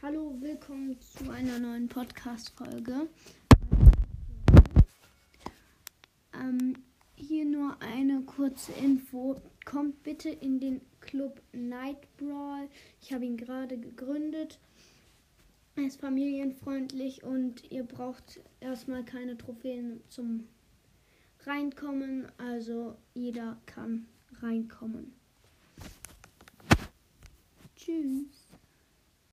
Hallo, willkommen zu einer neuen Podcast-Folge. Ähm, hier nur eine kurze Info. Kommt bitte in den Club Night Brawl. Ich habe ihn gerade gegründet. Er ist familienfreundlich und ihr braucht erstmal keine Trophäen zum Reinkommen. Also jeder kann reinkommen. Tschüss.